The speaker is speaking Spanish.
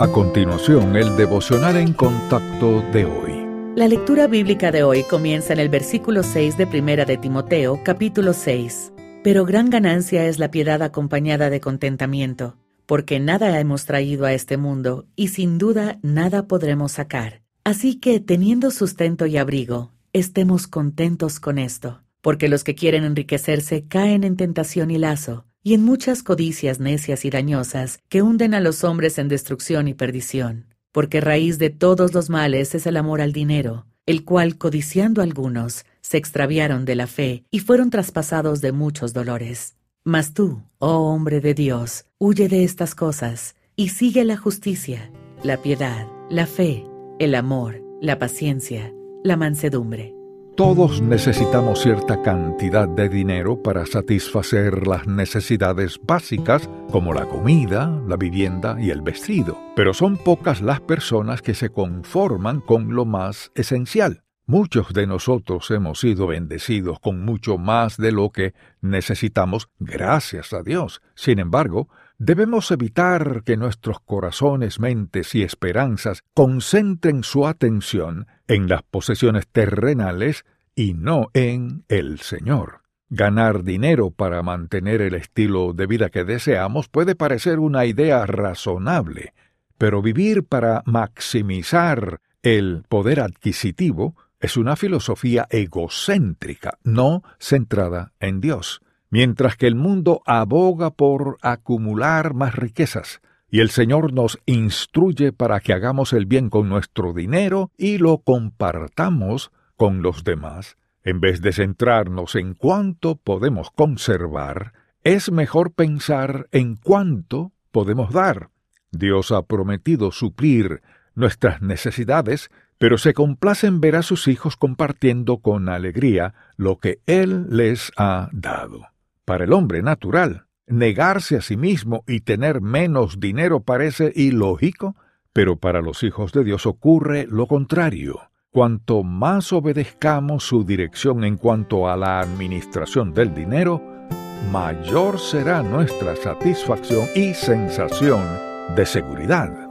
A continuación, el devocional en contacto de hoy. La lectura bíblica de hoy comienza en el versículo 6 de Primera de Timoteo, capítulo 6. Pero gran ganancia es la piedad acompañada de contentamiento, porque nada hemos traído a este mundo y sin duda nada podremos sacar. Así que, teniendo sustento y abrigo, estemos contentos con esto, porque los que quieren enriquecerse caen en tentación y lazo y en muchas codicias necias y dañosas que hunden a los hombres en destrucción y perdición, porque raíz de todos los males es el amor al dinero, el cual, codiciando algunos, se extraviaron de la fe y fueron traspasados de muchos dolores. Mas tú, oh hombre de Dios, huye de estas cosas y sigue la justicia, la piedad, la fe, el amor, la paciencia, la mansedumbre todos necesitamos cierta cantidad de dinero para satisfacer las necesidades básicas como la comida, la vivienda y el vestido, pero son pocas las personas que se conforman con lo más esencial. Muchos de nosotros hemos sido bendecidos con mucho más de lo que necesitamos, gracias a Dios. Sin embargo, debemos evitar que nuestros corazones, mentes y esperanzas concentren su atención en las posesiones terrenales y no en el Señor. Ganar dinero para mantener el estilo de vida que deseamos puede parecer una idea razonable, pero vivir para maximizar el poder adquisitivo es una filosofía egocéntrica, no centrada en Dios, mientras que el mundo aboga por acumular más riquezas, y el Señor nos instruye para que hagamos el bien con nuestro dinero y lo compartamos con los demás. En vez de centrarnos en cuánto podemos conservar, es mejor pensar en cuánto podemos dar. Dios ha prometido suplir nuestras necesidades pero se complacen ver a sus hijos compartiendo con alegría lo que Él les ha dado. Para el hombre natural, negarse a sí mismo y tener menos dinero parece ilógico, pero para los hijos de Dios ocurre lo contrario. Cuanto más obedezcamos su dirección en cuanto a la administración del dinero, mayor será nuestra satisfacción y sensación de seguridad.